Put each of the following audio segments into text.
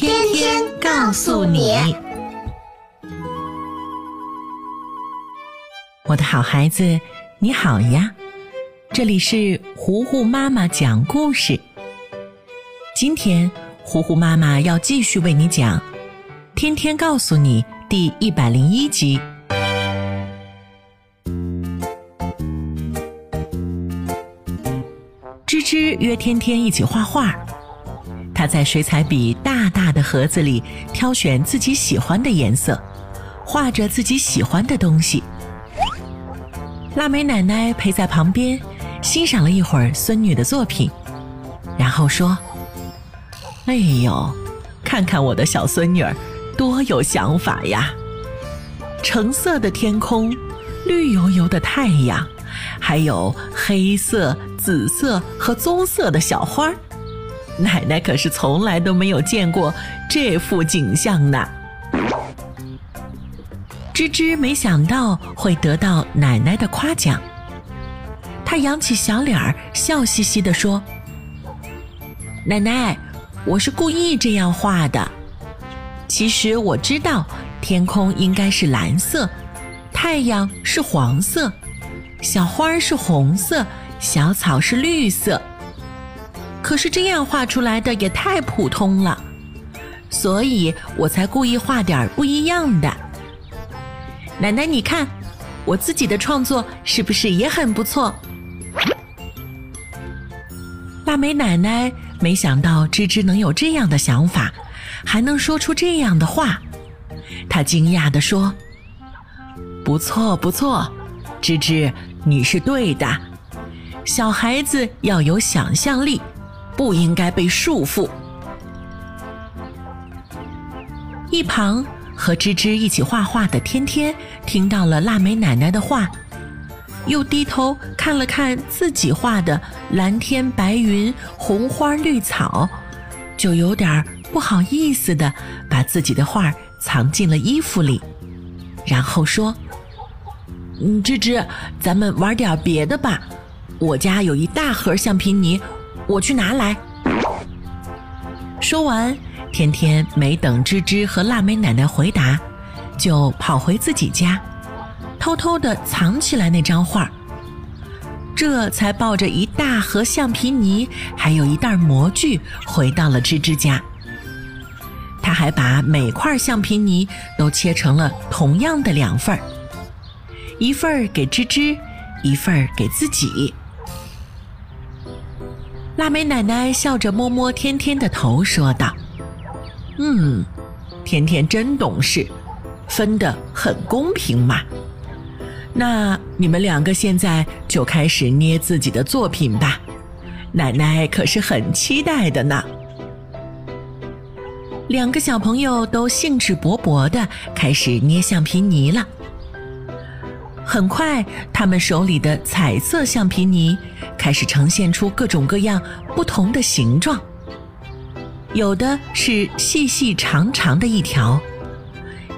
天天告诉你，我的好孩子，你好呀！这里是糊糊妈妈讲故事。今天，糊糊妈妈要继续为你讲《天天告诉你》第一百零一集。芝芝约天天一起画画。他在水彩笔大大的盒子里挑选自己喜欢的颜色，画着自己喜欢的东西。腊梅奶奶陪在旁边，欣赏了一会儿孙女的作品，然后说：“哎呦，看看我的小孙女儿，多有想法呀！橙色的天空，绿油油的太阳，还有黑色、紫色和棕色的小花。”奶奶可是从来都没有见过这幅景象呢。芝芝没想到会得到奶奶的夸奖，她扬起小脸儿，笑嘻嘻地说：“奶奶，我是故意这样画的。其实我知道天空应该是蓝色，太阳是黄色，小花是红色，小草是绿色。”可是这样画出来的也太普通了，所以我才故意画点不一样的。奶奶，你看，我自己的创作是不是也很不错？腊梅奶奶没想到芝芝能有这样的想法，还能说出这样的话，她惊讶地说：“不错，不错，芝芝，你是对的。小孩子要有想象力。”不应该被束缚。一旁和芝芝一起画画的天天听到了腊梅奶奶的话，又低头看了看自己画的蓝天白云、红花绿草，就有点不好意思的把自己的画藏进了衣服里，然后说：“嗯，芝芝，咱们玩点别的吧，我家有一大盒橡皮泥。”我去拿来。说完，天天没等芝芝和腊梅奶奶回答，就跑回自己家，偷偷的藏起来那张画。这才抱着一大盒橡皮泥，还有一袋模具，回到了芝芝家。他还把每块橡皮泥都切成了同样的两份儿，一份儿给芝芝，一份儿给自己。腊梅奶奶笑着摸摸天天的头，说道：“嗯，天天真懂事，分得很公平嘛。那你们两个现在就开始捏自己的作品吧，奶奶可是很期待的呢。”两个小朋友都兴致勃勃地开始捏橡皮泥了。很快，他们手里的彩色橡皮泥开始呈现出各种各样不同的形状。有的是细细长长的一条，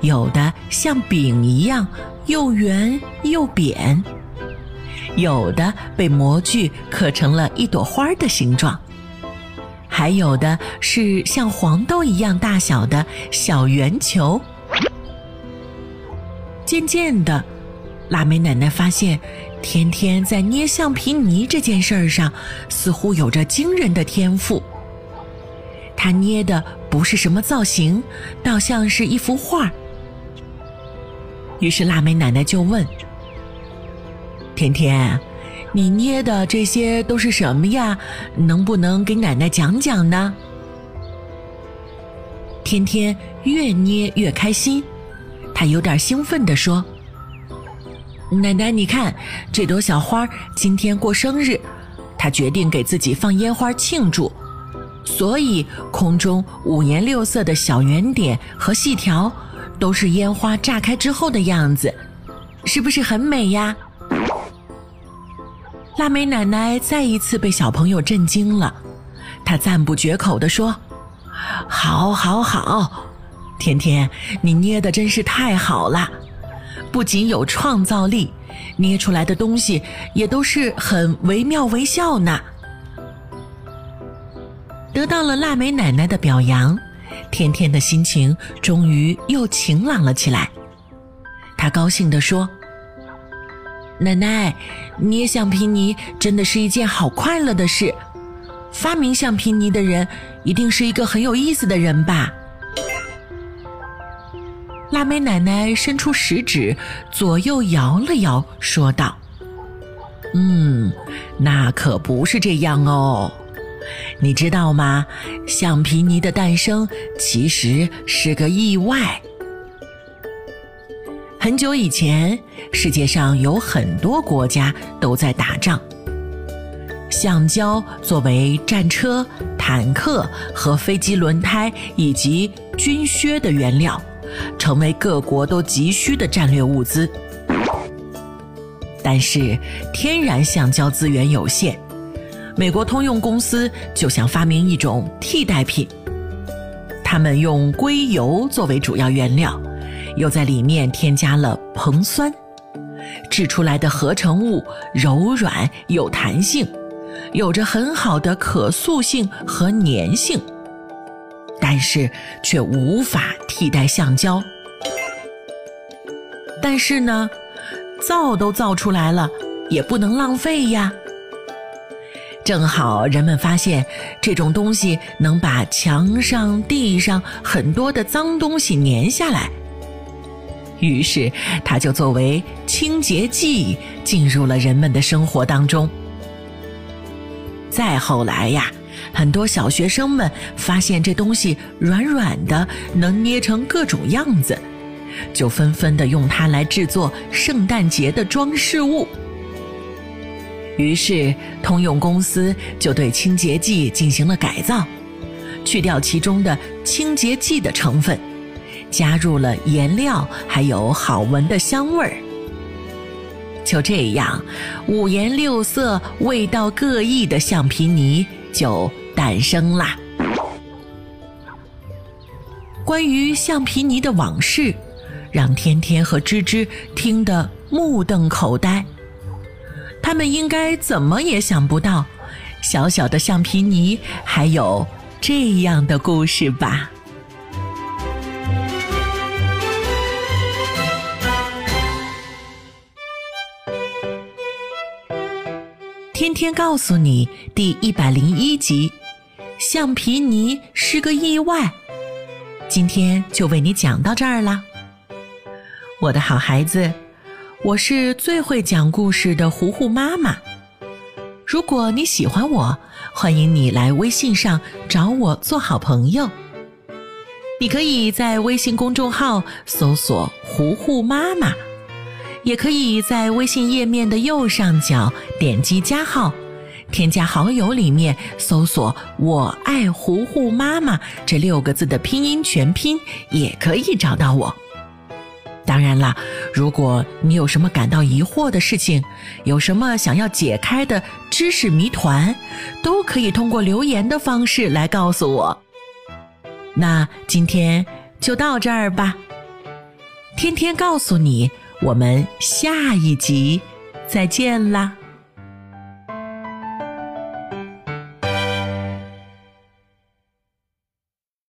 有的像饼一样又圆又扁，有的被模具刻成了一朵花的形状，还有的是像黄豆一样大小的小圆球。渐渐的。腊梅奶奶发现，天天在捏橡皮泥这件事儿上，似乎有着惊人的天赋。她捏的不是什么造型，倒像是一幅画。于是腊梅奶奶就问：“天天，你捏的这些都是什么呀？能不能给奶奶讲讲呢？”天天越捏越开心，他有点兴奋地说。奶奶，你看，这朵小花今天过生日，她决定给自己放烟花庆祝。所以空中五颜六色的小圆点和细条，都是烟花炸开之后的样子，是不是很美呀？腊梅奶奶再一次被小朋友震惊了，她赞不绝口地说：“好，好，好，甜甜，你捏的真是太好了，不仅有创造力，捏出来的东西也都是很惟妙惟肖呢。”得到了腊梅奶奶的表扬，天天的心情终于又晴朗了起来。她高兴地说。奶奶，捏橡皮泥真的是一件好快乐的事。发明橡皮泥的人一定是一个很有意思的人吧？腊梅奶奶伸出食指，左右摇了摇，说道：“嗯，那可不是这样哦。你知道吗？橡皮泥的诞生其实是个意外。”很久以前，世界上有很多国家都在打仗。橡胶作为战车、坦克和飞机轮胎以及军靴的原料，成为各国都急需的战略物资。但是，天然橡胶资源有限，美国通用公司就想发明一种替代品。他们用硅油作为主要原料。又在里面添加了硼酸，制出来的合成物柔软有弹性，有着很好的可塑性和粘性，但是却无法替代橡胶。但是呢，造都造出来了，也不能浪费呀。正好人们发现这种东西能把墙上、地上很多的脏东西粘下来。于是，它就作为清洁剂进入了人们的生活当中。再后来呀，很多小学生们发现这东西软软的，能捏成各种样子，就纷纷的用它来制作圣诞节的装饰物。于是，通用公司就对清洁剂进行了改造，去掉其中的清洁剂的成分。加入了颜料，还有好闻的香味儿。就这样，五颜六色、味道各异的橡皮泥就诞生啦。关于橡皮泥的往事，让天天和芝芝听得目瞪口呆。他们应该怎么也想不到，小小的橡皮泥还有这样的故事吧。天天告诉你第一百零一集，橡皮泥是个意外。今天就为你讲到这儿啦，我的好孩子，我是最会讲故事的糊糊妈妈。如果你喜欢我，欢迎你来微信上找我做好朋友。你可以在微信公众号搜索“糊糊妈妈”。也可以在微信页面的右上角点击加号，添加好友里面搜索“我爱糊糊妈妈”这六个字的拼音全拼，也可以找到我。当然啦，如果你有什么感到疑惑的事情，有什么想要解开的知识谜团，都可以通过留言的方式来告诉我。那今天就到这儿吧，天天告诉你。我们下一集再见啦！